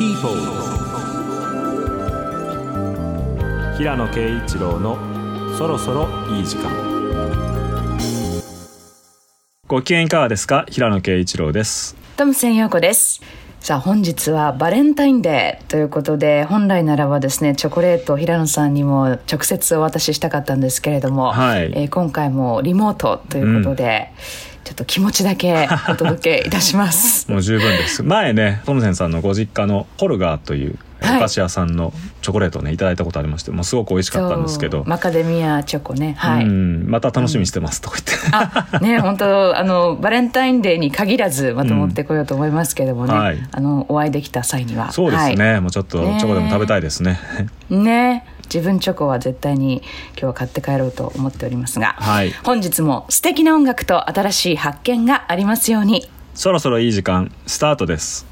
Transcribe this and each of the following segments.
People 平野啓一郎のそろそろいい時間。ご機嫌いかがですか？平野啓一郎です。トムセン陽子です。さあ本日はバレンタインデーということで本来ならばですねチョコレートを平野さんにも直接お渡ししたかったんですけれども、はい。えー今回もリモートということで、ちょっと気持ちだけ お届けいたします。もう十分です。前ねトムセンさんのご実家のホルガーというおはい。菓子屋さんのチョコレートをねいただいたことありましてもうすごく美味しかったんですけど。マカデミアチョコね。はい、うんまた楽しみにしてますとか言って、あね本当あのバレンタインデーに限らずまた持ってこようと思いますけどもね、はい。あのお会いできた際には。そうですね、はもうちょっとチョコでも食べたいですね。いね自分チョコは絶対に今日は買って帰ろうと思っておりますが、はい。本日も素敵な音楽と新しい発見がありますように。そろそろいい時間スタートです。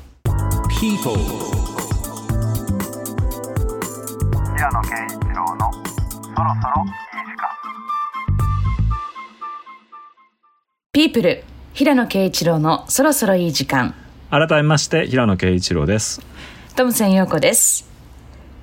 People 平野啓一郎のそろそろいい時間ピープル平野啓一郎のそろそろいい時間。改めまして平野啓一郎です。トムセン陽子です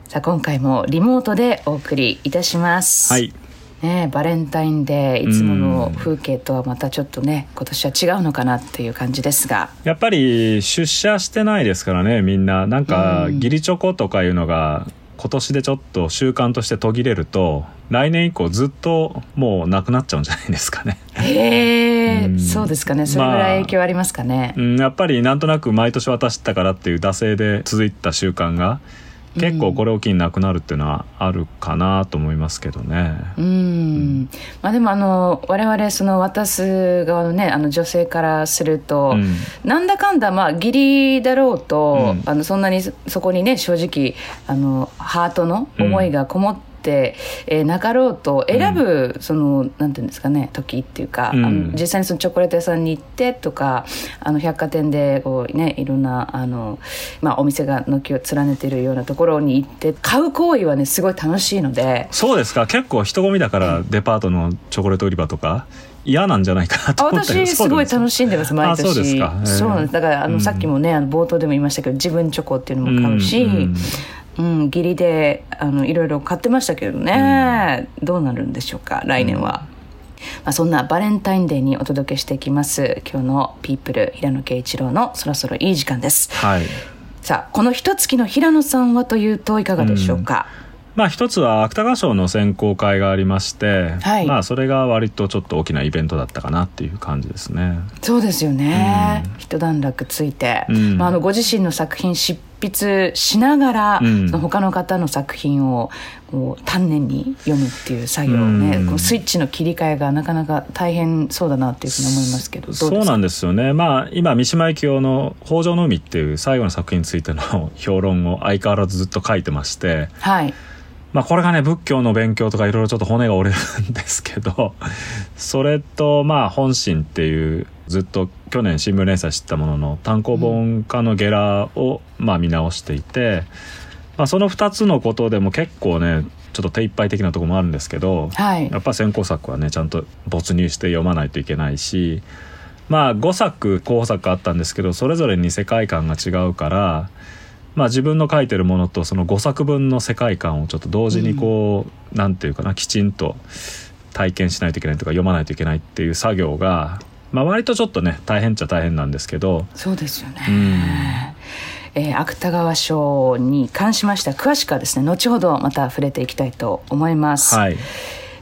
さあ今回もリモートでお送りいたします。はい。ね、バレンタインデーいつもの風景とはまたちょっとね今年は違うのかなっていう感じですが。やっぱり出社してないですからねみんな。なんかうん。義理チョコとかいうのが今年でちょっと習慣として途切れると来年以降ずっともうなくなっちゃうんじゃないですかね、へえ、うん。そうですかね。それぐらい影響ありますかね、うん、やっぱりなんとなく毎年渡したからっていう惰性で続いた習慣が結構これを機になくなるっていうのはあるかなと思いますけどね、うん。まあでもあの我々その渡す側のねあの女性からすると、うん。なんだかんだまあ義理だろうと、うん。あのそんなにそそこにね正直あのハートの思いがこもって、えーなかろうと選ぶ、そのなんていうんですかね時っていうか、うん。あの実際にそのチョコレート屋さんに行ってとかあの百貨店でこうねいろんなあの、まあ、お店が軒を連ねているようなところに行って買う行為はねすごい楽しいので。そうですか。結構人混みだからデパートのチョコレート売り場とか嫌なんじゃないかな私すごい楽しんでます毎年。あそうですか。そうなんです。だからあの、うん。さっきもねあの冒頭でも言いましたけど自分チョコっていうのも買うし、ううんん義理であのいろいろ買ってましたけどね、どうなるんでしょうか来年は。まあ、そんなバレンタインデーにお届けしていきます今日の「ピープル平野啓一郎のそろそろいい時間」です。はい。さあこの一月の平野さんはというといかがでしょうか、まあ一つは芥川賞の選考会がありまして、はい。まあそれが割とちょっと大きなイベントだったかなっていう感じですね。そうですよね、一段落ついて、うん。まあ、あのご自身の作品執筆しながら、うん。その他の方の作品をこう丹念に読むっていう作業をね、うん。こうスイッチの切り替えがなかなか大変そうだなっていうふうに思いますけどそうなんですよね。まあ今三島由紀夫の北条の海っていう最後の作品についての 評論を相変わらずずっと書いてまして、はいまあこれがね仏教の勉強とかいろいろちょっと骨が折れるんですけど、それとまあ本心っていうずっと去年新聞連載してたものの単行本化のゲラをまあ見直していて、まあその2つのことでも結構ねちょっと手一杯的なところもあるんですけど、はい。やっぱ先行作はねちゃんと没入して読まないといけないしまあ5作候補作あったんですけどそれぞれに世界観が違うから、まあ、自分の書いてるものとその5作分の世界観をちょっと同時にこう、なんていうかなきちんと体験しないといけないとか読まないといけないっていう作業が、まあ、割とちょっとね大変っちゃ大変なんですけど。そうですよね、うん。えー芥川賞に関しましては詳しくはですね後ほどまた触れていきたいと思います、はい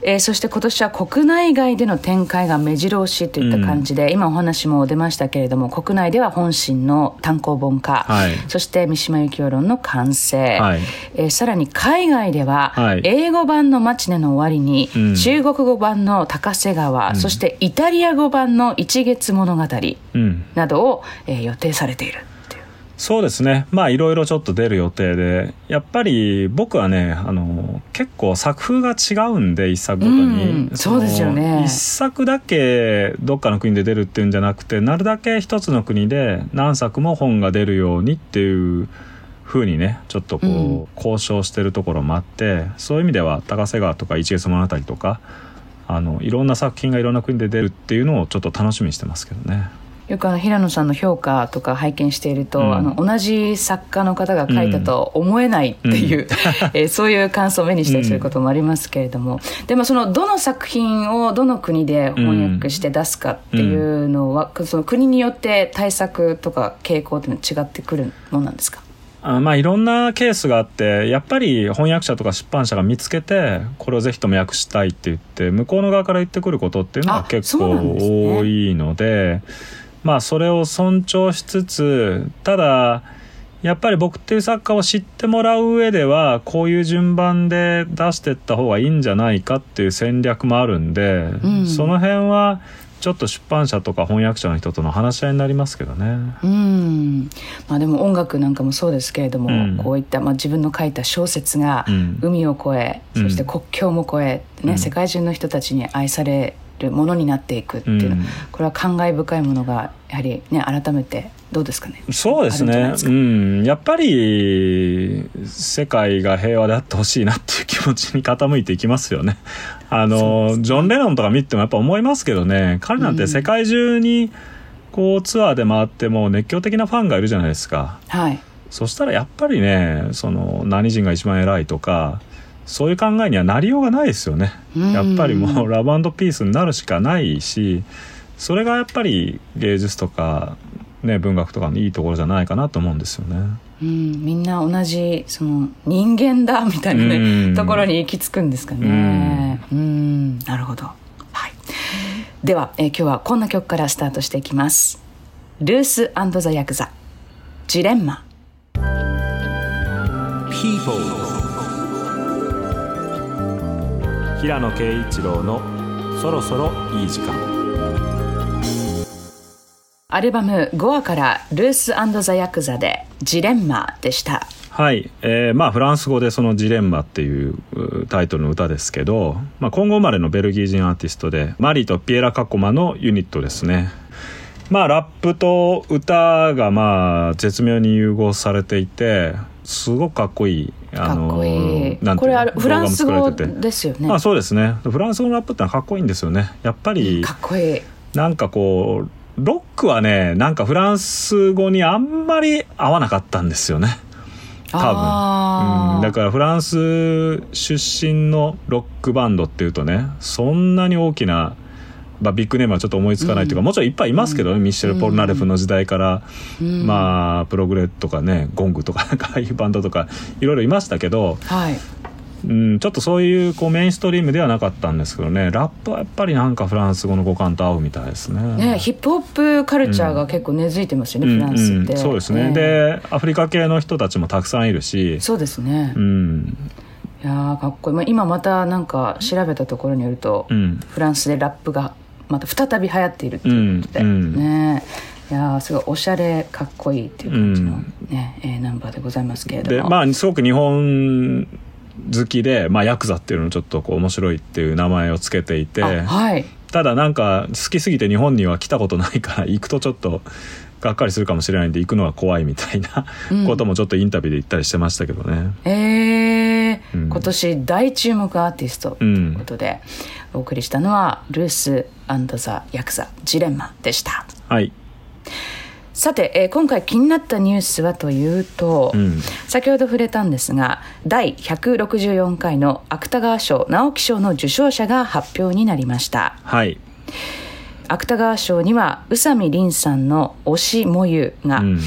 えーそして今年は国内外での展開が目白押しといった感じで、今お話も出ましたけれども国内では本心の単行本化、はい。そして三島由紀夫論の完成、はい。えーさらに海外では、はい。英語版の「マチネの終わりに」うん。中国語版の「高瀬川」そしてイタリア語版の「一月物語」うん。などを、えー予定されているそうですね。まあいろいろちょっと出る予定で。やっぱり僕はねあの結構作風が違うんで一作ごとに、うん。そうですよね。の一作だけどっかの国で出るっていうんじゃなくてなるだけ一つの国で何作も本が出るようにっていう風にねちょっとこう、交渉してるところもあってそういう意味では高瀬川とか一月物語とかあのいろんな作品がいろんな国で出るっていうのをちょっと楽しみにしてますけどね。よくあの平野さんの評価とか拝見していると、うん。あの同じ作家の方が書いたと思えないっていう、えーそういう感想を目にしたりすることもありますけれども、でもそのどの作品をどの国で翻訳して出すかっていうのは、その国によって対策とか傾向っていうのは違ってくるものなんですか？あまあいろんなケースがあってやっぱり翻訳者とか出版社が見つけてこれをぜひとも訳したいって言って向こうの側から言ってくることっていうのはあ結構多いのでまあそれを尊重しつつただやっぱり僕っていう作家を知ってもらう上ではこういう順番で出していった方がいいんじゃないかっていう戦略もあるんで、うん。その辺はちょっと出版社とか翻訳者の人との話し合いになりますけどね。うん。まあ、でも音楽なんかもそうですけれども、うん。こういった、まあ、自分の書いた小説がうん。海を越え、うんそして国境も越え、ねうん。世界中の人たちに愛されるものになっていくっていうの、うん。これは感慨深いものがやはりね改めてどうですかね？そうですね。うん。やっぱり世界が平和であってほしいなっていう気持ちに傾いていきますよね。あのジョン・レノンとか見てもやっぱ思いますけどね。彼なんて世界中にこうツアーで回っても熱狂的なファンがいるじゃないですか。はい。そしたらやっぱりねその何人が一番偉いとかそういう考えにはなりようがないですよねうんやっぱりもう ラブピースになるしかないしそれがやっぱり芸術とか、ね、文学とかのいいところじゃないかなと思うんですよね。うん、みんな同じその人間だみたいなね、うんところに行き着くんですかね。うん、なるほど。はい。では、えー今日はこんな曲からスタートしていきます。ルースザ・ヤクザジレンマ。People 平野啓一郎のそろそろいい時間。アルバム5話からルースザ・ヤクザでジレンマでした。はい、えーまあフランス語でその「ジレンマ」っていううタイトルの歌ですけど、まあ、今後生まれのベルギー人アーティストでマリーとピエラ・カコマのユニットですね。まあラップと歌がまあ絶妙に融合されていてすごくかっこいいかっこいい。なんこれあるフランス語ですよね。あそうですね。フランス語のラップってのはかっこいいんですよね。やっぱりかっこいい。なんかこうロックはねなんかフランス語にあんまり合わなかったんですよね。多分。うん。だからフランス出身のロックバンドっていうとねそんなに大きな、まあ、ビッグネームはちょっと思いつかないというか、もちろんいっぱいいますけどね、ミッシェル・ポルナレフの時代から、うん。まあプログレとかねゴングとかなんかああいうバンドとかいろいろいましたけど、はい。うん、ちょっとそういうこうメインストリームではなかったんですけどねラップはやっぱりなんかフランス語の語感と合うみたいですね。ね、ヒップホップカルチャーが結構根付いてますよね、フランスって、うんうん。そうですね、ええ。でアフリカ系の人たちもたくさんいるしそうですね、いうん。やーかっこいい、まあ、今またなんか調べたところによると、うん。フランスでラップがまた再び流行っているっていうことで、うんうん。ね。いやーすごいおしゃれかっこいいっていう感じの、うん。ねえーナンバーでございますけれども。でまあすごく日本好きで、まあ、ヤクザっていうのをちょっとこう面白いっていう名前をつけていて。あはい。ただなんか好きすぎて日本には来たことないから行くとちょっとがっかりするかもしれないんで行くのは怖いみたいなうん。こともちょっとインタビューで言ったりしてましたけどね。えーうん。今年大注目アーティストということで、お送りしたのはルースザ・ヤクザジレンマでした。はい、さて、えー今回気になったニュースはというと、うん。先ほど触れたんですが第164回の芥川賞直木賞の受賞者が発表になりました。はい。芥川賞には宇佐美凛さんの「推しもゆ」が、うん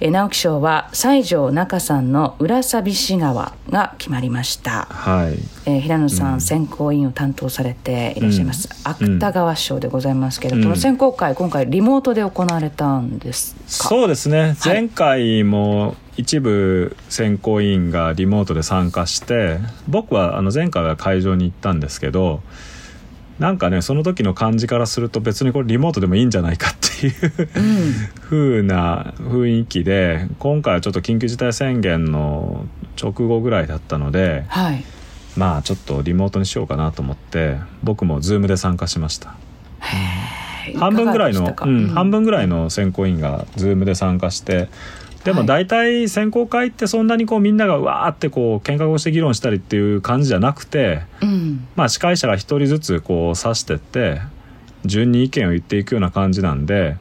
えー直木賞は西条中さんの「浦寂し川」が決まりました、はい。えー平野さん、選考委員を担当されていらっしゃいます、うん。芥川賞でございますけれど、うん。この選考会今回リモートで行われたんですか？そうですね。前回も一部選考委員がリモートで参加して僕はあの前回は会場に行ったんですけどなんかねその時の感じからすると別にこれリモートでもいいんじゃないかっていううん風な雰囲気で今回はちょっと緊急事態宣言の直後ぐらいだったのではい。まあちょっとリモートにしようかなと思って僕も Zoom で参加しました。半分ぐらいのうん、半分ぐらいの選考委員が Zoom で参加してでも大体選考会ってそんなにこうみんながわーってこう見学をして議論したりっていう感じじゃなくて、うん。まあ、司会者が一人ずつこう指してって順に意見を言っていくような感じなんで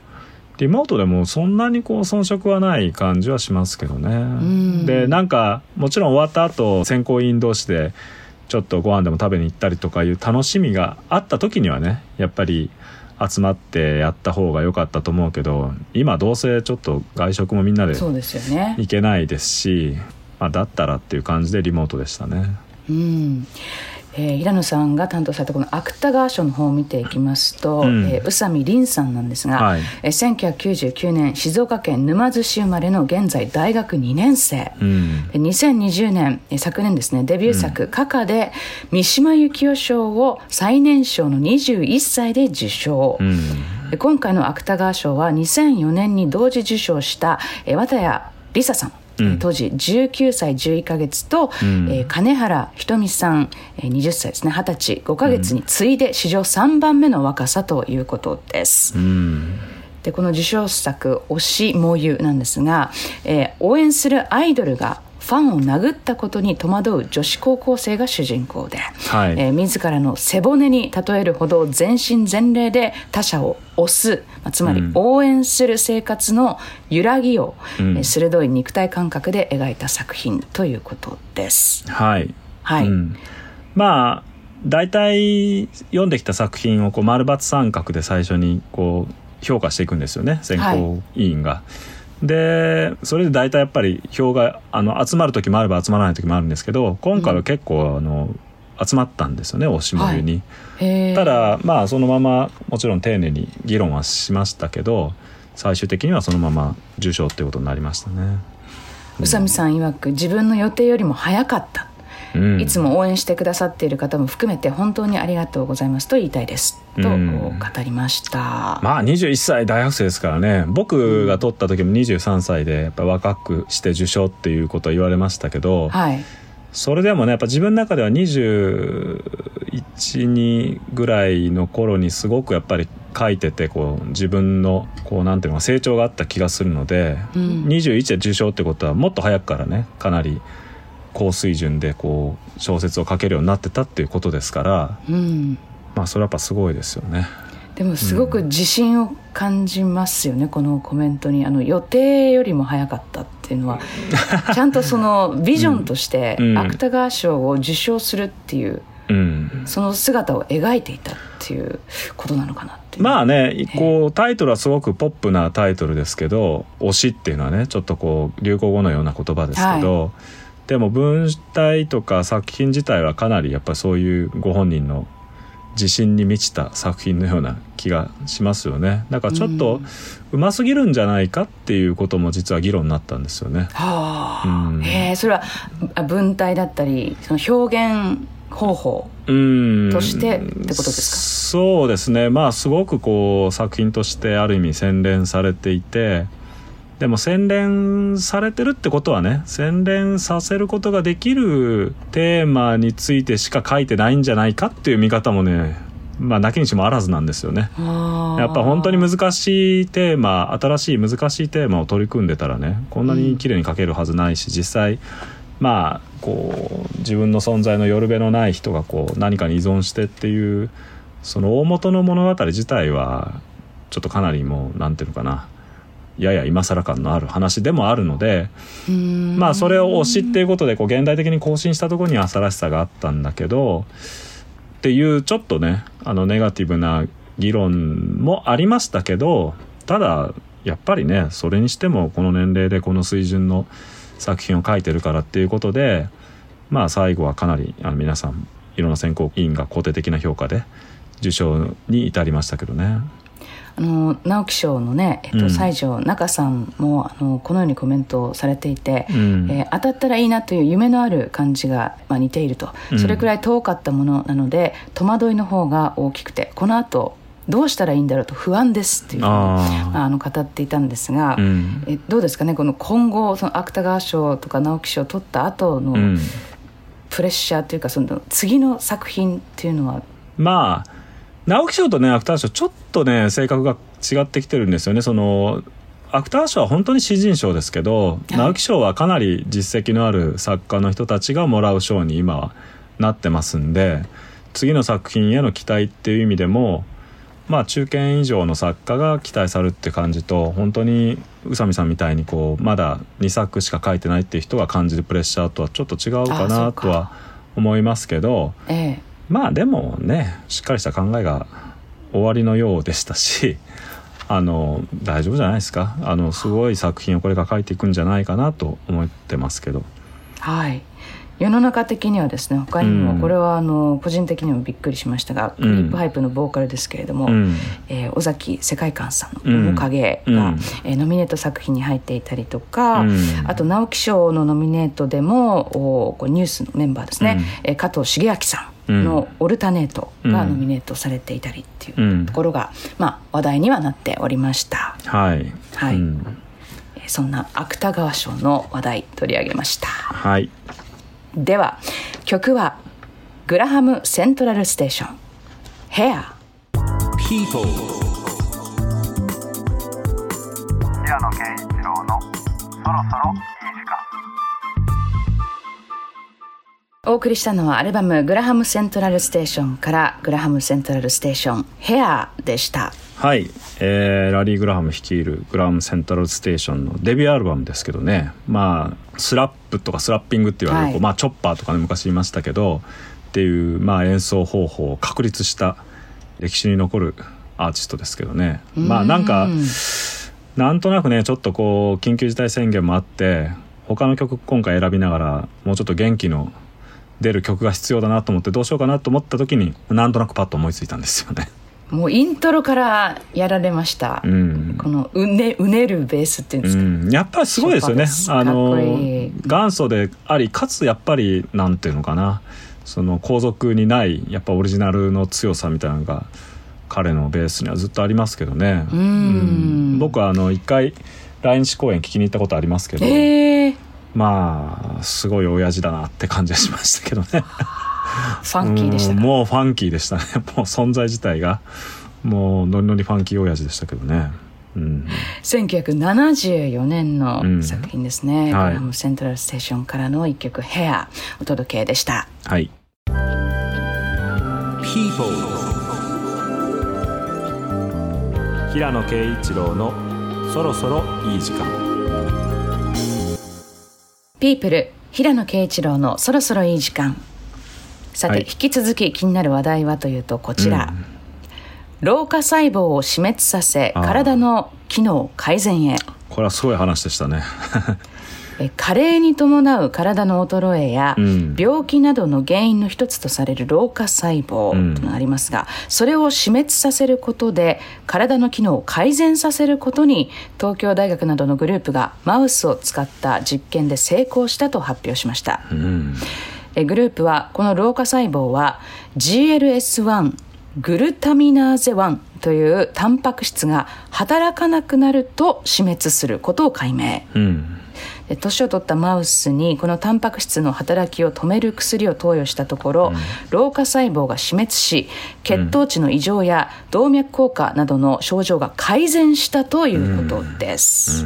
リモートでもそんなにこう遜色はない感じはしますけどね。ん。でなんかもちろん終わった後選考委員同士でちょっとご飯でも食べに行ったりとかいう楽しみがあった時にはねやっぱり集まってやった方が良かったと思うけど今どうせちょっと外食もみんなで。行けないですし、まあ、だったらっていう感じでリモートでしたね。うんえー平野さんが担当されたこの芥川賞の方を見ていきますと、うん。えー宇佐美凛さんなんですが、はい。えー1999年静岡県沼津市生まれの現在大学2年生。うん。で2020年えー昨年ですねデビュー作「カカ」で三島由紀夫賞を最年少の21歳で受賞、うん。で今回の芥川賞は2004年に同時受賞したえー綿谷りささん、当時19歳11ヶ月と、うん。えー金原ひとみさん、えー20歳ですね。20歳5ヶ月に次いで史上3番目の若さということです。うん。でこの受賞作「推しもゆ」なんですが、えー応援するアイドルがファンを殴ったことに戸惑う女子高校生が主人公で、はい。えー自らの背骨に例えるほど全身全霊で他者を推す、まあつまりうん。応援する生活の揺らぎを、うん。えー鋭い肉体感覚で描いた作品ということです。はい、はい、うん。まあ大体読んできた作品をこう丸×三角で最初にこう評価していくんですよね選考委員が。でそれで大体やっぱり票があの集まる時もあれば集まらない時もあるんですけど今回は結構、あの集まったんですよね推しもゆに。へーただまあそのままもちろん丁寧に議論はしましたけど最終的にはそのまま受賞っていうことになりましたね。宇佐美さん曰く自分の予定よりも早かった。うん。いつも応援してくださっている方も含めて本当にありがとうございますと言いたいです。とうん。語りました。まあ21歳大学生ですからね。僕が取った時も23歳でやっぱ若くして受賞っていうことは言われましたけど、はい。それでもねやっぱ自分の中では212ぐらいの頃にすごくやっぱり書いててこう自分のこうなんていうのか成長があった気がするので、うん。21で受賞ってことはもっと早くからねかなり高水準でこう小説を書けるようになってたっていうことですからうん。まあそれはやっぱすごいですよね。でもすごく自信を感じますよね、このコメントに。あの予定よりも早かったっていうのは。ちゃんとそのビジョンとしてうん。芥川賞を受賞するっていううん。その姿を描いていたっていうことなのかなっていう。まあねこうタイトルはすごくポップなタイトルですけど「推し」っていうのはねちょっとこう流行語のような言葉ですけど、でも文体とか作品自体はかなりやっぱりそういうご本人の自信に満ちた作品のような気がしますよね。だからちょっとうますぎるんじゃないかっていうことも実は議論になったんですよね。はあ、うん。へえそれはあ文体だったりその表現方法うん。としてってことですそうですね。まあすごくこう作品としてある意味洗練されていてでも洗練されてるってことはね洗練させることができるテーマについてしか書いてないんじゃないかっていう見方もねまあなきにしもあらずなんですよね。かやっぱ本当に難しいテーマ新しい難しいテーマを取り組んでたらねこんなに綺麗に書けるはずないし、実際まあこう自分の存在のよるべのない人がこう何かに依存してっていうその大元の物語自体はちょっとかなりもうなんていうのかなやや今更感のある話でもあるので、まあそれを推しっていうことでこう現代的に更新したところには新しさがあったんだけどっていうちょっとねあのネガティブな議論もありましたけどただやっぱりねそれにしてもこの年齢でこの水準の作品を書いてるからっていうことでまあ最後はかなりあの皆さんいろんな選考委員が肯定的な評価で受賞に至りましたけどね。あの直木賞のね、えっとうん。西条中さんもあのこのようにコメントをされていて、うん。えー当たったらいいなという夢のある感じが、まあ、似ていると、うん。それくらい遠かったものなので戸惑いの方が大きくてこのあとどうしたらいいんだろうと不安ですっていうあまあ、あの語っていたんですが、ーうん。えどうですかねこの今後その芥川賞とか直木賞を取った後のうん。プレッシャーというかその次の作品っていうのは？まあ直木賞とね芥川賞ちょっとね性格が違ってきてるんですよね。その芥川賞は本当に詩人賞ですけど、い。直木賞はかなり実績のある作家の人たちがもらう賞に今はなってますんで次の作品への期待っていう意味でもまあ中堅以上の作家が期待されるって感じと本当に宇佐美さんみたいにこうまだ2作しか書いてないっていう人が感じるプレッシャーとはちょっと違うかなとは思いますけどええまあでもねしっかりした考えが終わりのようでしたし あの大丈夫じゃないですか。あのすごい作品をこれから書いていくんじゃないかなと思ってますけど。はい。世の中的にはですね他にも、うんこれはあの個人的にもびっくりしましたが、うんクリープハイプのボーカルですけれども、うん。えー尾崎世界観さんうんの「面影が」うん。えーノミネート作品に入っていたりとか、うん。あと直木賞のノミネートでもおこれニュースのメンバーですね、えー加藤茂明さんの「オルタネート」がノミネートされていたりっていううん。ところが、まあ、話題にはなっておりました。はい、はい。そんな芥川賞の話題取り上げました。はい。では曲はグラハム・セントラル・ステーション「ヘア People 平野啓一郎のそろそろお送りしたのはアルバム「グラハム・セントラル・ステーション」から「グラハム・セントラル・ステーションヘアでした。はい、えーラリー・グラハム率いるグラハム・セントラル・ステーションのデビューアルバムですけどね。まあスラップとかスラッピングって言われる、はい。まあチョッパーとかね昔言いましたけどっていう、まあ、演奏方法を確立した歴史に残るアーティストですけどね。まあなんかうんなんとなくねちょっとこう緊急事態宣言もあって他の曲今回選びながらもうちょっと元気の出る曲が必要だなと思ってどうしようかなと思った時になんとなくパッと思いついたんですよね。もうイントロからやられました、うん。このうねうねるベースっていうんですか、うん、やっぱりすごいですよね。あの元祖でありかつやっぱりなんていうのかな。その皇族にないやっぱオリジナルの強さみたいなのが彼のベースにはずっとありますけどね。うん。うん。僕はあの一回来日公演聞きに行ったことありますけど、えー、まあすごい親父だなって感じがしましたけどね。ファンキーでしたか？うんもうファンキーでしたね。もう存在自体が。もうノリノリファンキー親父でしたけどね。うん。1974年のうん作品ですね、はい。グラハム・セントラル・ステーションからの一曲「ヘアお届けでした。はい。People 平野啓一郎のそろそろいい時間ピープル平野啓一郎のそろそろいい時間。さて、はい。引き続き気になる話題はというとこちら、老化細胞を死滅させ体の機能改善へ。これはすごい話でしたね。え加齢に伴う体の衰えや、うん。病気などの原因の一つとされる老化細胞というのがありますが、それを死滅させることで体の機能を改善させることに東京大学などのグループがマウスを使った実験で成功したと発表しました。うん。えグループはこの老化細胞は GLS1 グルタミナーゼ1というタンパク質が働かなくなると死滅することを解明。うん。で年を取ったマウスにこのタンパク質の働きを止める薬を投与したところ、老化細胞が死滅し血糖値の異常や動脈硬化などの症状が改善したということです。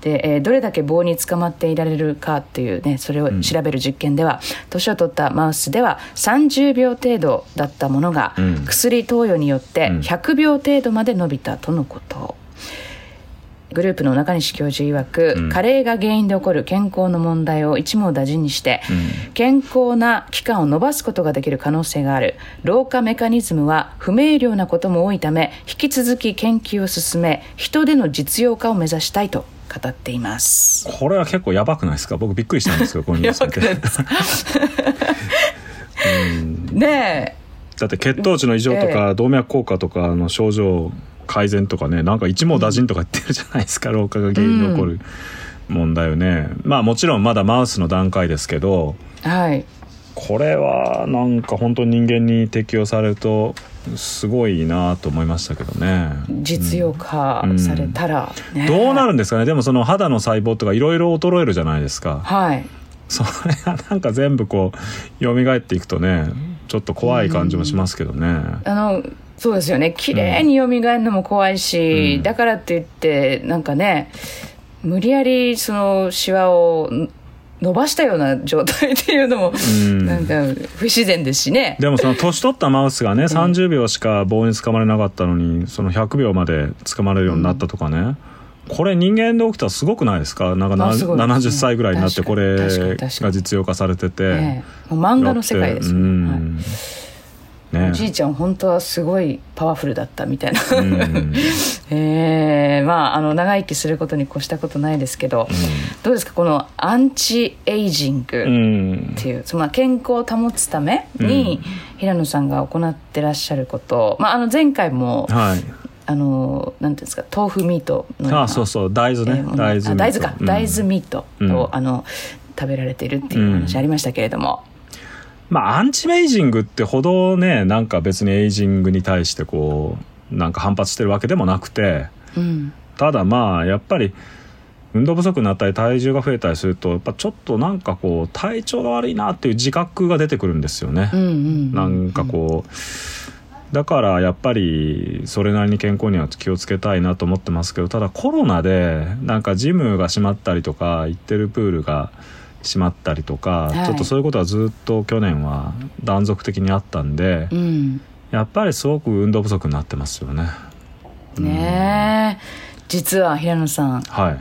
でえーどれだけ棒に捕まっていられるかっていうねそれを調べる実験では、年を取ったマウスでは30秒程度だったものが、うん。薬投与によってうん。100秒程度まで伸びたとのこと。グループの中西教授曰く、うん。加齢が原因で起こる健康の問題を一網打尽にして、健康な期間を延ばすことができる可能性がある。老化メカニズムは不明瞭なことも多いため引き続き研究を進め人での実用化を目指したいと語っています。これは結構やばくないですか？僕びっくりしたんですけどこのニュース見て ねだって血糖値の異常とか動脈硬化とかの症状改善とかねなんか一網打尽とか言ってるじゃないですか老化が原因で起こる問題をね。まあもちろんまだマウスの段階ですけどえはい。これはなんか本当に人間に適用されるとすごいなと思いましたけどね。実用化されたら、ね。どうなるんですかね。でもその肌の細胞とかいろいろ衰えるじゃないですか。はい。それがなんか全部こう蘇っていくとねちょっと怖い感じもしますけどね。あのそうですよね。綺麗に蘇るのも怖いし、うん。だからって言ってなんかね無理やりそのシワをん伸ばしたような状態っていうのも、ん。なんか不自然ですしね。でもその年取ったマウスがね、30秒しか棒につかまれなかったのにその100秒までつかまれるようになったとかね、これ人間で起きたらすごくないですか？なんかなね70歳ぐらいになってこれが実用化されてて、ええ。もう漫画の世界ですよ、うはい。んね。おじいちゃん本当はすごいパワフルだったみたいな、うん。ええまああの長生きすることに越したことないですけど、どうですかこのアンチエイジング、うん。っていうそのまあ健康を保つために、平野さんが行ってらっしゃること、まあ、あの前回もはい。あのなんていうんですか豆腐ミートのようなあそうそう大豆ね、えー大豆あ大豆か、うん。大豆ミートを、うん。あの食べられているっていう話ありましたけれども、まあアンチエイジングってほどねなんか別にエイジングに対してこうなんか反発してるわけでもなくてうんただまあやっぱり運動不足になったり体重が増えたりするとやっぱちょっとなんかこう体調が悪いなっていう自覚が出てくるんですよね。なんかこうだからやっぱりそれなりに健康には気をつけたいなと思ってますけどただコロナでなんかジムが閉まったりとか行ってるプールが閉まったりとか、はい。ちょっとそういうことはずっと去年は断続的にあったんで、うん。やっぱりすごく運動不足になってますよね。ねえ。実は平野さん。はい。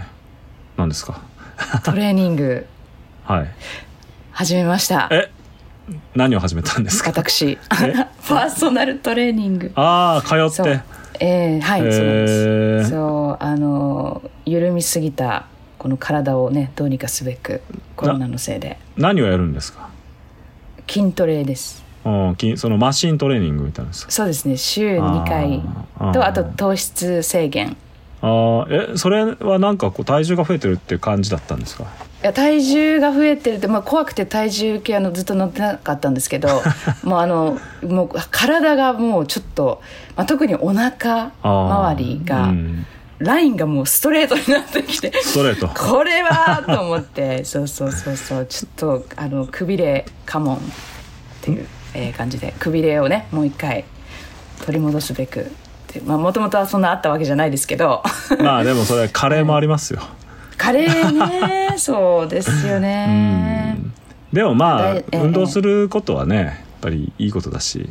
何ですか？トレーニング。はい。始めました。え？何を始めたんですか？私。パーソナルトレーニング。ああ通って。えー、はい、そうなんですそうあの緩みすぎたこの体をねどうにかすべくコロナのせいで。何をやるんですか？筋トレです。うんきそのマシントレーニングみたいなんですか？そうですね。週2回。とあと糖質制限。あーえそれはなんかこう体重が増えてるっていう感じだったんですか？いや体重が増えてるって、まあ、怖くて体重計あのずっと乗ってなかったんですけど もうあのもう体がもうちょっと、まあ、特にお腹周りが、うんラインがもうストレートになってきてストレート。これはと思って。そうそうそうそう。ちょっとあのくびれカモンっていう、えー感じで。くびれをねもう一回取り戻すべくまあもともとはそんなあったわけじゃないですけど。まあでもそれカレーもありますよ、カレーね。そうですよね。うん。でもまあ運動することはねやっぱりいいことだし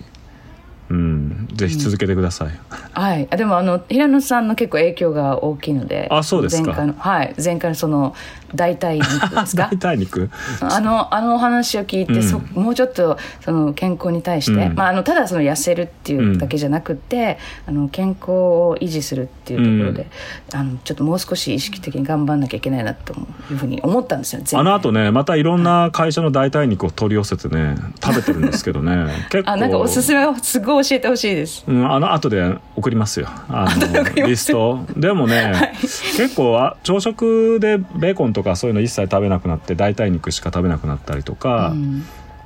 うん。ぜひ続けてください、はい。あでもあの平野さんの結構影響が大きいのであそうですか。前回のはい。前回のその代替肉ですか？大体肉？あのあのお話を聞いて、うん。そもうちょっとその健康に対して、うん。まあ、あのただその痩せるっていうだけじゃなくて、あの健康を維持するっていうところで、あのちょっともう少し意識的に頑張んなきゃいけないなというふうに思ったんですよあの後ねまたいろんな会社の代替肉を取り寄せてね食べてるんですけどね 結構。あなんかおすすめをすごい教えてほしいです。うん、あの後で送りますよ。あの リスト。でもね、結構あ朝食でベーコンとかそういうの一切食べなくなって代替肉しか食べなくなったりとか、うん。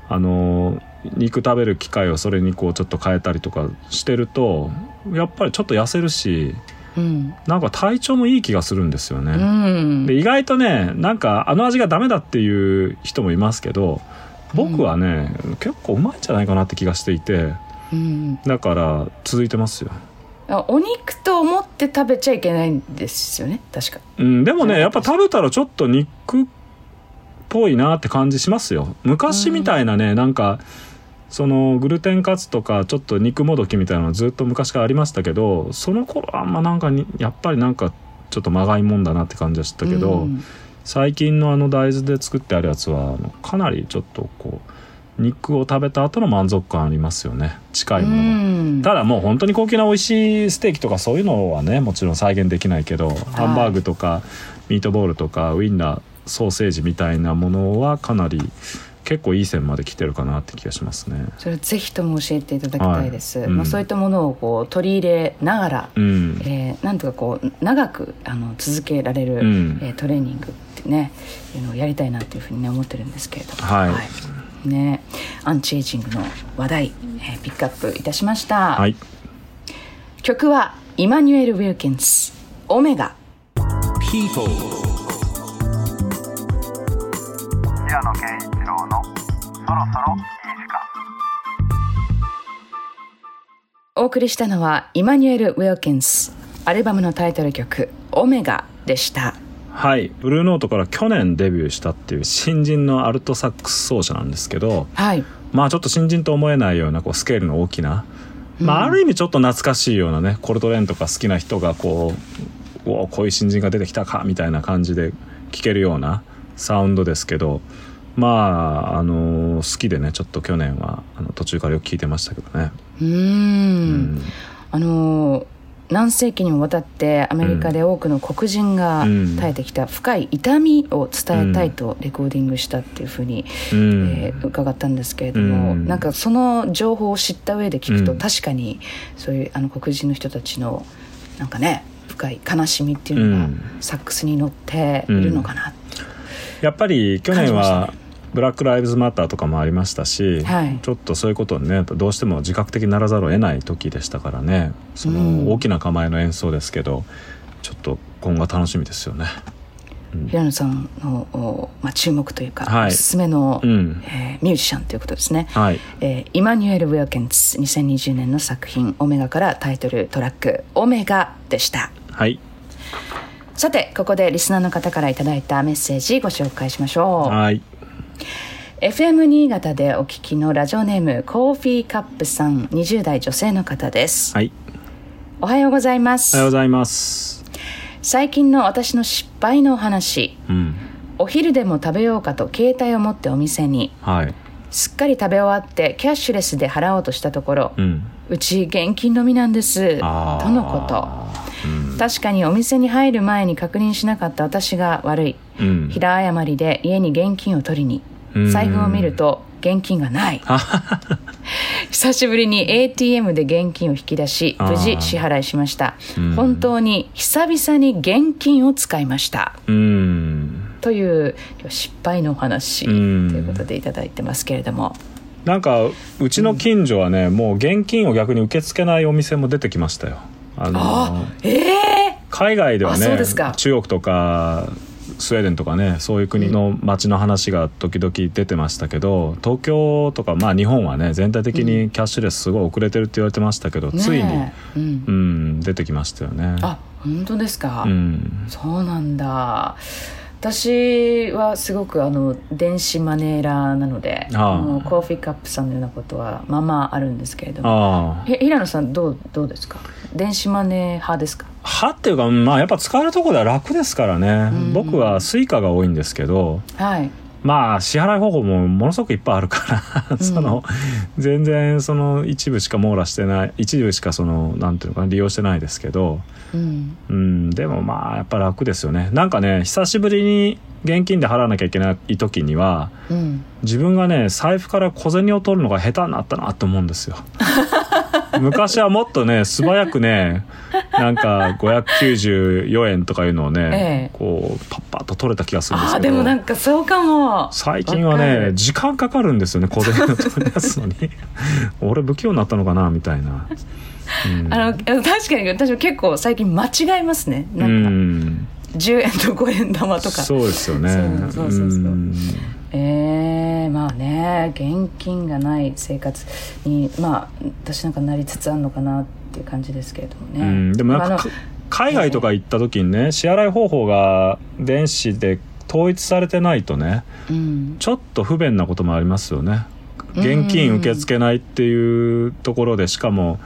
あの肉食べる機会をそれにこうちょっと変えたりとかしてるとやっぱりちょっと痩せるしうん。なんか体調もいい気がするんですよね。うん。で意外とねなんかあの味がダメだっていう人もいますけど僕はね、結構うまいんじゃないかなって気がしていてうん。だから続いてますよ。あお肉と思って食べちゃいけないんですよね。確か。うん、でもねやっぱ食べたらちょっと肉っぽいなって感じしますよ。昔みたいなね、なんかそのグルテンカツとかちょっと肉もどきみたいなのずっと昔からありましたけどその頃あんまなんかにやっぱりなんかちょっとまがいもんだなって感じはしたけど、うん。最近のあの大豆で作ってあるやつはかなりちょっとこう肉を食べた後の満足感ありますよね。近いものが。うん。ただもう本当に高級な美味しいステーキとかそういうのはねもちろん再現できないけど、ハンバーグとかミートボールとかウインナーソーセージみたいなものはかなり結構いい線まで来てるかなって気がしますね。それぜひとも教えていただきたいです、はい。うん。まあ、そういったものをこう取り入れながら、うん、えーなんとかこう長くあの続けられる、うん。えートレーニングってねいうのをやりたいなっていうふうにね思ってるんですけれども。はいねアンチエイジングの話題、えーピックアップいたしました、はい、曲はイマニュエル・ウィルキンス「オメガ People 平野啓一郎のそろそろいい時間」お送りしたのはイマニュエル・ウィルキンスアルバムのタイトル曲「オメガ」でしたはい。ブルーノートから去年デビューしたっていう新人のアルトサックス奏者なんですけどはい。まあちょっと新人と思えないようなこうスケールの大きな、まあ、ある意味ちょっと懐かしいようなねコルトレーンとか好きな人がこうおこういう新人が出てきたかみたいな感じで聴けるようなサウンドですけどまああの好きでねちょっと去年はあの途中からよく聴いてましたけどね。うーん。うん。あの何世紀にもわたってアメリカで多くの黒人がうん。耐えてきた深い痛みを伝えたいとレコーディングしたっていうふうに、うん。えー伺ったんですけれども、うん。なんかその情報を知った上で聞くと、うん。確かにそういうあの黒人の人たちのなんかね深い悲しみっていうのがうん。サックスに乗っているのかな、やっぱり去年はブラック・ライブズ・マターとかもありましたし、はい。ちょっとそういうことにねどうしても自覚的にならざるを得ない時でしたからね。そうん。の大きな構えの演奏ですけどちょっと今後が楽しみですよね。平野さんの、おまあ、注目というか、はい。おすすめの、うん。えーミュージシャンということですね。はい。えーイマニュエル・ウィルキンス2020年の作品「オメガ」からタイトルトラック「オメガ」でした。はい。さてここでリスナーの方からいただいたメッセージご紹介しましょう。はい FM 新潟でお聞きのラジオネームコーヒーカップさん20代女性の方です、はい。おはようございまおはようすございます。最近の私の失敗のお話。うん。お昼でも食べようかと携帯を持ってお店に。はい。すっかり食べ終わってキャッシュレスで払おうとしたところ、うん。うち現金のみなんです。とのこと。うん。確かにお店に入る前に確認しなかった私が悪い。うん。平誤りで家に現金を取りに。うん財布を見ると現金がない。久しぶりに ATM で現金を引き出し無事支払いしました。うん。本当に久々に現金を使いました。うん。という失敗のお話とうん。いうことでいただいてますけれども。なんかうちの近所はね、もう現金を逆に受け付けないお店も出てきましたよ。あのあええ海外ではね中国とかスウェーデンとかねそういう国の街の話が時々出てましたけど東京とかまあ日本はね全体的にキャッシュレスすごい遅れてるって言われてましたけど、ついに、ねえうん。うん、出てきましたよね。あ本当ですか、うん。そうなんだ。私はすごくあの電子マネーラーなのでああ。もうコーヒーカップさんのようなことはまあまああるんですけれども。平野さんどうどうですか？電子マネー派ですか？はっていうかまあやっぱ使えるところでは楽ですからね、うん僕は Suica が多いんですけどはい。まあ支払い方法もものすごくいっぱいあるからその全然その一部しか網羅してない一部しかそのなんていうのかな利用してないですけどうん。うんでもまあやっぱ楽ですよね。なんかね久しぶりに現金で払わなきゃいけない時にはうん。自分がね財布から小銭を取るのが下手になったなと思うんですよ 昔はもっとね素早くねなんか594円とかいうのをね、ええ。こうパッパッと取れた気がするんですけど。でもなんかそうかも。最近はねる時間かかるんですよね小銭を取り出すのに。俺不器用になったのかなみたいな、うん、あの確かに私も結構最近間違えますね。うなんか。ん。10円と5円玉とか。そうですよね。そうそうそうそう。うんえー、まあね現金がない生活にまあ私なんかなりつつあるのかなっていう感じですけれどもね、うん、でもなんか海外とか行った時にね支払い方法が電子で統一されてないとねうん。ちょっと不便なこともありますよね。現金受け付けないっていうところでしかも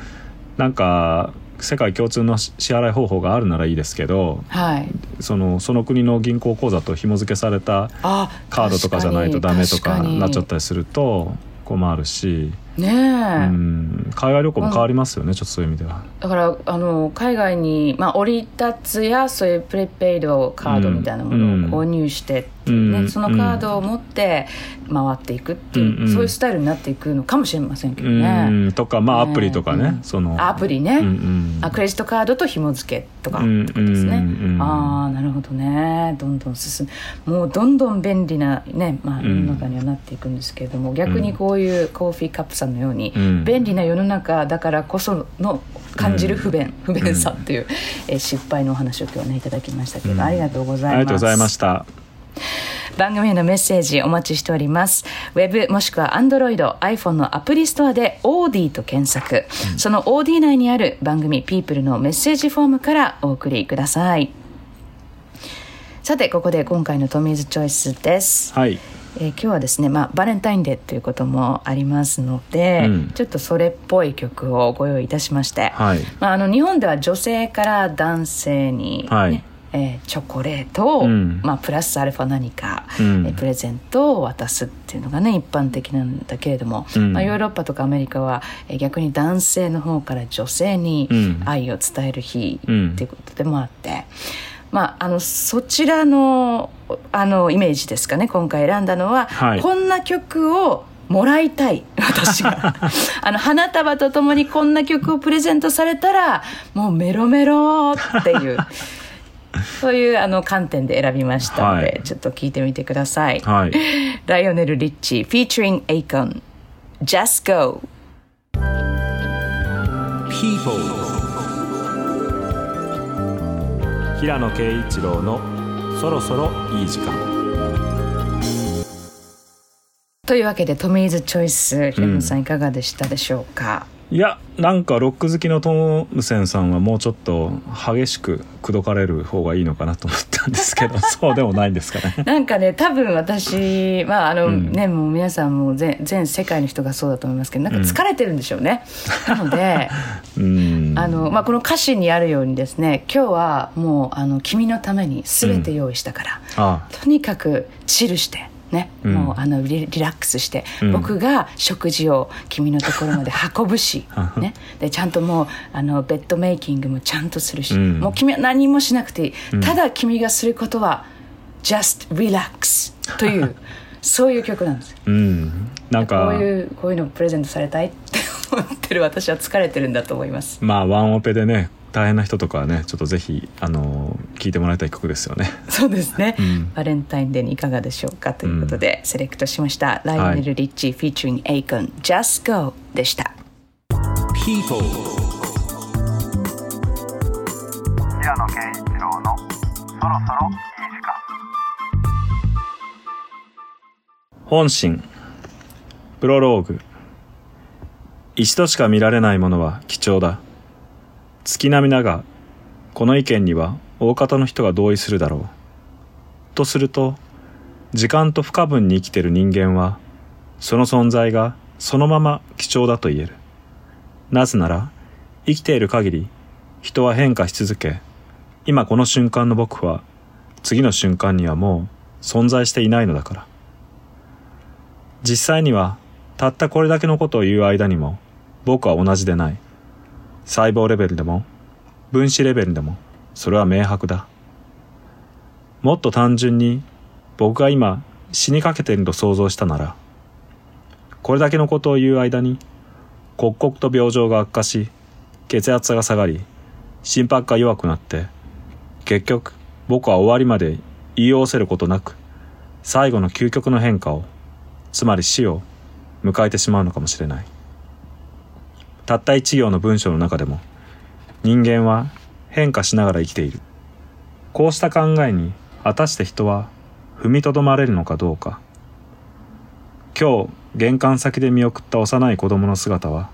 なんか世界共通の支払い方法があるならいいですけどはい。そのその国の銀行口座と紐付けされたあカードとかじゃないとダメとかなっちゃったりすると困るし、ねえ、うん、海外旅行も変わりますよね、ちょっとそういう意味では。だからあの海外に、まあ、降り立つやそういうプレペイドカードみたいなものを購入してっていうね、うんそのカードを持って回っていくっていう、うんうん。そういうスタイルになっていくのかもしれませんけどうね。んとかまあアプリとかね、うん。その。アプリね、うんうん。あクレジットカードと紐付けとか。ってうんことですね、うんうんああなるほどね。どんどん進む。もうどんどん便利なね、まあ、世うん。の中にはなっていくんですけれども、逆にこういうコーヒーカップさんのように、うん。便利な世の中だからこその感じる不便、不便さっていう、えー失敗のお話を今日はねいただきましたけど、うん。ありがとうございます。ありがとうございました。番組へのメッセージお待ちしております。ウェブもしくは Android、iPhone のアプリストアで OD と検索、その OD 内にある番組 People のメッセージフォームからお送りください。さてここで今回のトミーズチョイスです、はい。えー今日はですね、まあ、バレンタインデーということもありますので、うん。ちょっとそれっぽい曲をご用意いたしまして、はい。まあ、あの日本では女性から男性に、ねはいえーチョコレートを、うん。まあ、プラスアルファ何か、うん。えープレゼントを渡すっていうのがね一般的なんだけれども、うん。まあ、ヨーロッパとかアメリカは、えー逆に男性の方から女性にうん。愛を伝える日ってうんいうことでもあって。まあ、あのそちらのあのイメージですかね今回選んだのは、はい。こんな曲をもらいたい私が。あの花束とともにこんな曲をプレゼントされたらもうメロメロっていうそういうあの観点で選びましたので、はい。ちょっと聞いてみてください、はい。ライオネル・リッチ featuring Akon. Just Go. People. 平野啓一郎のそろそろいい時間。というわけでトミーズチョイス平野さんいかがでしたでしょうか、いやなんかロック好きのトムセンさんはもうちょっと激しく口説かれる方がいいのかなと思ったんですけどそうでもないんですかね。なんかね多分私まああの、うんねもう皆さんも全全世界の人がそうだと思いますけどなんか疲れてるんでしょうね、なので うん。あの、まあ、この歌詞にあるようにですね今日はもうあの君のために全て用意したから、あ。とにかくチルしてね、うん。もうあのリリラックスして、うん。僕が食事を君のところまで運ぶし、ね、でちゃんともうあのベッドメイキングもちゃんとするし、うん。もう君は何もしなくていい、うん。ただ君がすることは just relax という そういう曲なんです。ようん。なんこかういうこういうのプレゼントされたいって思ってる私は疲れてるんだと思います。まあワンオペでね大変な人とかはねちょっとぜひあの聞いてもらいたい曲ですよね。そうですね、うん。バレンタインデーにいかがでしょうかということで、セレクトしました。ライオネル・リッチ、featuring Akon Just Go でした。People 平野啓一郎のそろそろいい時間。本心。プロローグ。一度しか見られないものは貴重だ月並みだがこの意見には大方の人が同意するだろう。とすると時間と不可分に生きてる人間はその存在がそのまま貴重だと言える。なぜなら生きている限り人は変化し続け今この瞬間の僕は次の瞬間にはもう存在していないのだから。実際にはたったこれだけのことを言う間にも僕は同じでない。細胞レベルでも分子レベルでもそれは明白だ。もっと単純に僕が今死にかけていると想像したならこれだけのことを言う間に刻々と病状が悪化し血圧が下がり心拍が弱くなって結局僕は終わりまで言い合わせることなく最後の究極の変化をつまり死を迎えてしまうのかもしれない。たった一行の文章の中でも人間は変化しながら生きている。こうした考えに果たして人は踏みとどまれるのかどうか。今日玄関先で見送った幼い子供の姿は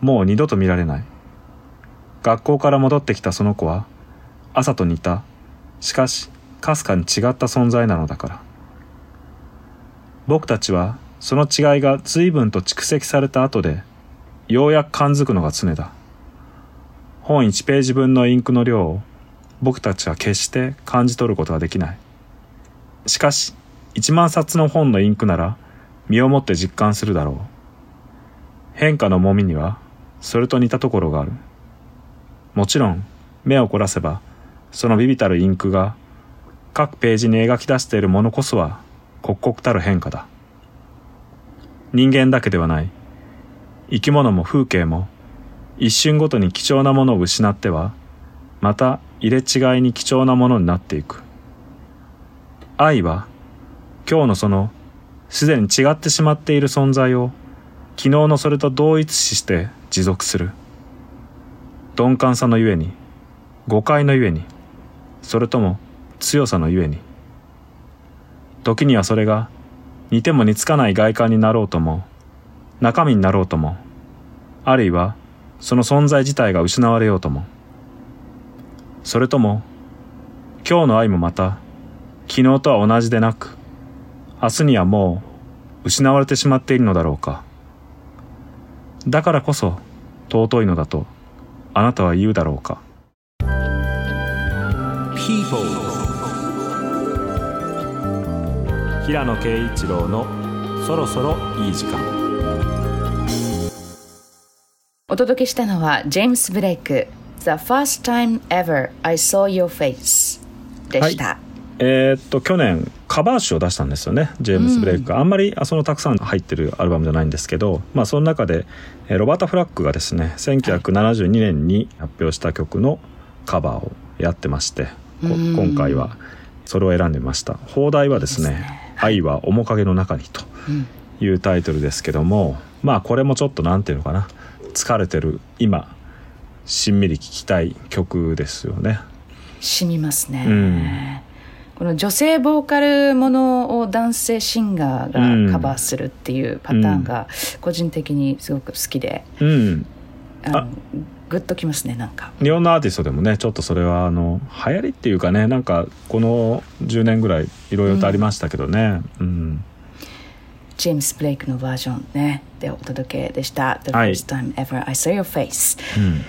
もう二度と見られない。学校から戻ってきたその子は朝と似た。しかしかすかに違った存在なのだから。僕たちはその違いが随分と蓄積された後でようやく感づくのが常だ。本1ページ分のインクの量を僕たちは決して感じ取ることはできない。しかし1万冊の本のインクなら身をもって実感するだろう。変化の重みにはそれと似たところがある。もちろん目を凝らせばそのビビたるインクが各ページに描き出しているものこそは刻々たる変化だ。人間だけではない。生き物も風景も一瞬ごとに貴重なものを失ってはまた入れ違いに貴重なものになっていく。愛は今日のそのすでに違ってしまっている存在を昨日のそれと同一視して持続する。鈍感さのゆえに誤解のゆえにそれとも強さのゆえに。時にはそれが似ても似つかない外観になろうとも中身になろうとも。あるいはその存在自体が失われようとも。それとも今日の愛もまた昨日とは同じでなく明日にはもう失われてしまっているのだろうか。だからこそ尊いのだとあなたは言うだろうか。People. 平野啓一郎のそろそろいい時間お届けしたのはジェームス・ブレイク「The First Time Ever I Saw Your Face」でした、えーっと去年カバー集を出したんですよねジェームス・ブレイクが、あんまりあそのたくさん入ってるアルバムじゃないんですけど、まあ、その中で、えーロバータ・フラッグがですね1972年に発表した曲のカバーをやってまして、こうん。今回はそれを選んでみました。放題はですねね「愛は面影の中に」とうん。いうタイトルですけどもまあこれもちょっとなんていうのかな疲れてる今しんみり聴きたい曲ですよね。染みますね、うん。この女性ボーカルものを男性シンガーがカバーするっていうパターンが個人的にすごく好きで、うん。あのグッときますねなんか。日本のアーティストでもねちょっとそれはあの流行りっていうかねなんかこの10年ぐらいいろいろとありましたけどね。うん、ジェームス・ブレイクのバージョンね。でお届けでした「The はい。First Time Ever I Saw Your Face うん」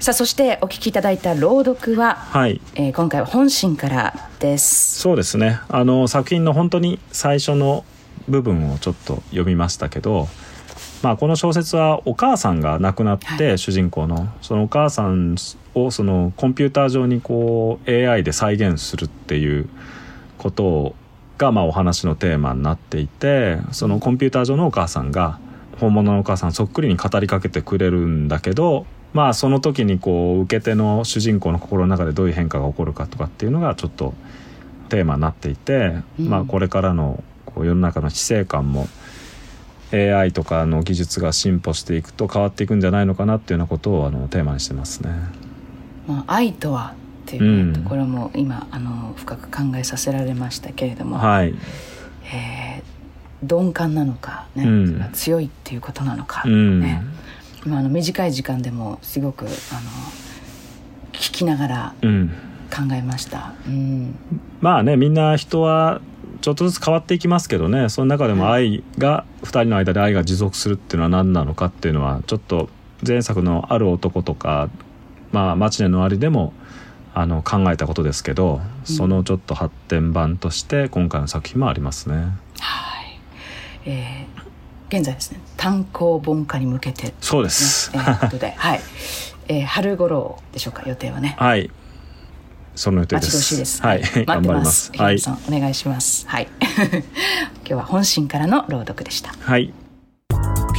さあそしてお聞きいただいた朗読は、はい。えー今回は本心からです。そうですね。あの作品の本当に最初の部分をちょっと読みましたけど、まあ、この小説はお母さんが亡くなって、は主人公のそのお母さんをそのコンピューター上にこう AI で再現するっていうことがまあお話のテーマになっていてそのコンピューター上のお母さんが本物のお母さんそっくりに語りかけてくれるんだけどまあその時にこう受け手の主人公の心の中でどういう変化が起こるかとかっていうのがちょっとテーマになっていて、うんまあこれからのこう世の中の死生観も AI とかの技術が進歩していくと変わっていくんじゃないのかなっていうようなことをあのテーマにしてますね。まあ、愛とはっていうね、うんところも今あの深く考えさせられましたけれども、はい、えー鈍感なのか、ねうん。強いっていうことなのか、うん。ね今あの短い時間でもすごくあの聞きながらうん、考えました。うん。まあねみんな人はちょっとずつ変わっていきますけどね。その中でも愛が2人の間で愛が持続するっていうのは何なのかっていうのはちょっと前作の「ある男」とか「まあ、マチネの終わり」でもあの考えたことですけど、そのちょっと発展版として今回の作品もありますね。はいえー現在ですね単行本化に向けて、ねそうです、えーことで、はいえー春頃でしょうか予定はね。はいその予定で待ち遠しいすです。はい、待 頑張りってまますすはいお願いします。はい。今日は本心からの朗読でした。はい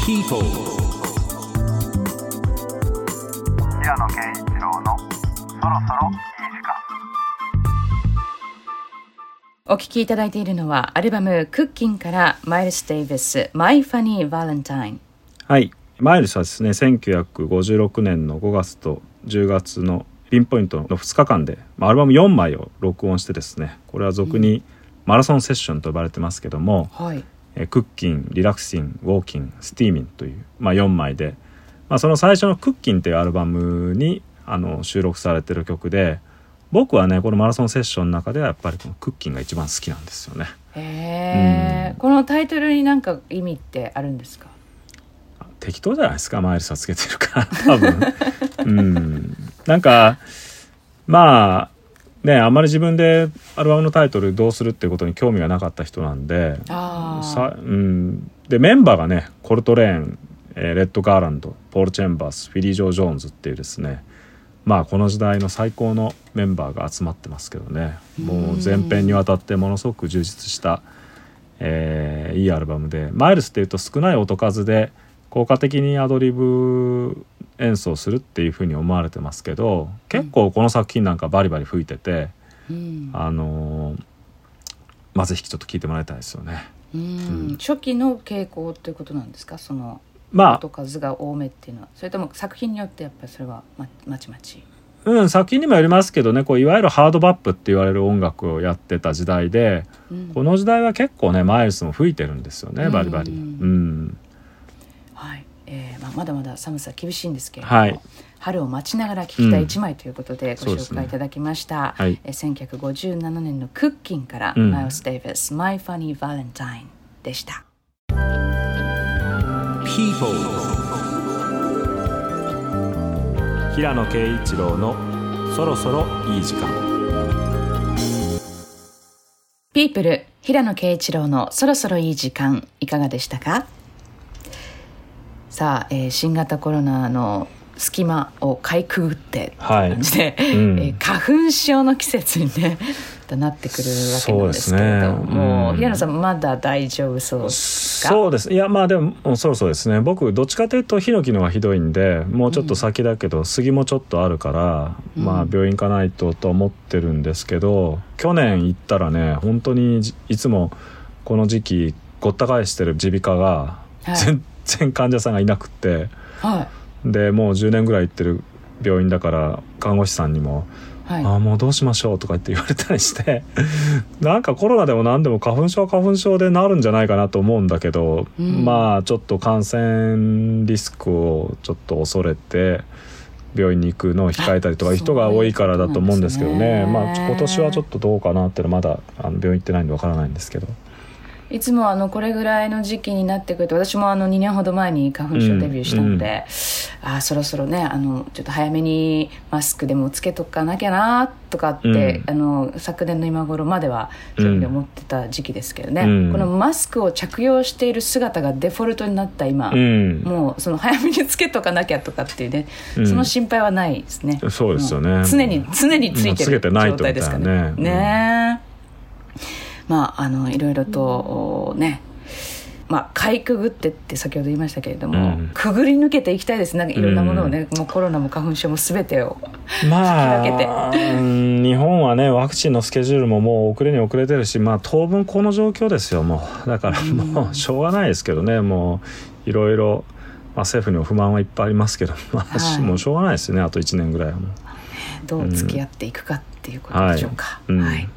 People. 時間お聴きいただいているのはアルバム「クッキン」からマイルス・デイビス「My Funny Valentine はい。マイルスはですね1956年の5月と10月のピンポイントの2日間で、まあ、アルバム4枚を録音してですねこれは俗にマラソンセッションと呼ばれてますけども、」はい。えークッキンリラクシンウォーキンスティーミンという、まあ、4枚で、まあ、その最初の「クッキン」っていうアルバムにあの収録されてる曲で僕はねこのマラソンセッションの中ではやっぱりこの「クッキン」が一番好きなんですよね。へえ、このタイトルになんか意味ってあるんですか？適当じゃないですかマイルスはつけてるから 多分。うん。なんかまあねあんまり自分でアルバムのタイトルどうするっていうことに興味がなかった人なんであさ、うん、でメンバーがねコルトレーン、えーレッド・ガーランドポール・チェンバースフィリー・ジョー・ジョーンズっていうですねまあこの時代の最高のメンバーが集まってますけどね。もう全編にわたってものすごく充実した、えーいいアルバムでマイルスっていうと少ない音数で効果的にアドリブ演奏するっていうふうに思われてますけど結構この作品なんかバリバリ吹いてて、うん。あのーまずぜひちょっと聞いてもらいたいですよね。うん。初期の傾向ということなんですか？そのまあ音数が多めっていうのはそれとも作品によってやっぱりそれはままちまち。うん、作品にもよりますけどねこういわゆるハードバップって言われる音楽をやってた時代でうん。この時代は結構ねマイルスも吹いてるんですよねバリバリ。ううん。ん、はい。えーまあ、まだまだ寒さ厳しいんですけれども、はい。春を待ちながら聞きたい一枚ということでご紹介いただきました、はい。えー1957年のクッキンから、うん。マイルス・デイビス「My Funny Valentine」でした。People. 平野啓一郎のそろそろいい時間。ピープル平野啓一郎のそろそろいい時間いかがでしたか？さあ、えー新型コロナの隙間をかいくぐってってはい感じで、うん。えー花粉症の季節にねなってくるわけなんですけれどそうですね。も、うん。平野さんまだ大丈夫そうです。かそうですいやまあでももうそろそろですね。僕どっちかというとヒノキのがひどいんでもうちょっと先だけど、杉もちょっとあるから、うん。まあ病院行かないとと思ってるんですけど去年行ったらね本当にじいつもこの時期ごった返してる耳鼻科がはい。全然患者さんがいなくって。はでもう10年ぐらい行ってる病院だから看護師さんにもいはい。ああもうどうしましょうとか言って言われたりして なんかコロナでも何でも花粉症は花粉症でなるんじゃないかなと思うんだけど、うん。まあちょっと感染リスクをちょっと恐れて病院に行くのを控えたりとか人が多いからだと思うんですけどね。ね。まあ今年はちょっとどうかなっていうのはまだあの病院行ってないんでわからないんですけどいつもあのこれぐらいの時期になってくると私もあの2年ほど前に花粉症デビューしたので、あーそろそろねあのちょっと早めにマスクでもつけとかなきゃなとかって、あの昨年の今頃まではそういうふうに思ってた時期ですけどね、うん。このマスクを着用している姿がデフォルトになった今、うん。もうその早めにつけとかなきゃとかっていうね、うん。その心配はないですね。そうですよね。常に常についてる状と態ですかね。ねまああのいろいろとねまあ、かいくぐってって先ほど言いましたけれども、うん。くぐり抜けていきたいです。なんかいろんなものをね、もうコロナも花粉症も全てをま引き分けあうん日本はねワクチンのスケジュールももう遅れに遅れてるしまあ当分この状況ですよもう。だからもうしょうがないですけどねもういろいろ、まあ、政府にも不満はいっぱいありますけど、まあはい。もうしょうがないですねあと1年ぐらいはもう。どう付き合っていくかっていうことでしょうか、はい。うん。はい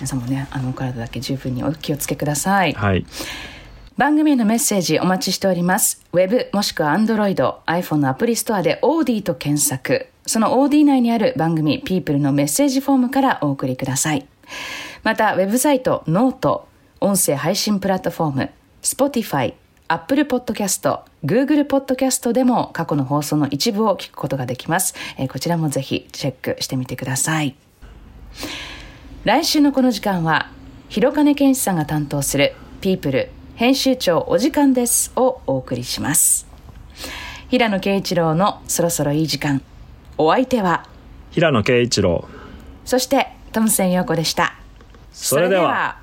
皆さんもねあのお体だけ十分にお気をつけください、はい番組へのメッセージお待ちしております。ウェブもしくは Android、iPhone のアプリストアで OD と検索。その OD 内にある番組 People のメッセージフォームからお送りください。また、ウェブサイト、ノート、音声配信プラットフォーム、Spotify、Apple Podcast、Google Podcast でも過去の放送の一部を聞くことができます。えーこちらもぜひチェックしてみてください。来週のこの時間は広金健一さんが担当する「ピープル編集長お時間です」をお送りします。平野啓一郎の「そろそろいい時間」お相手は平野啓一郎。そしてトムセン陽子でした。それでは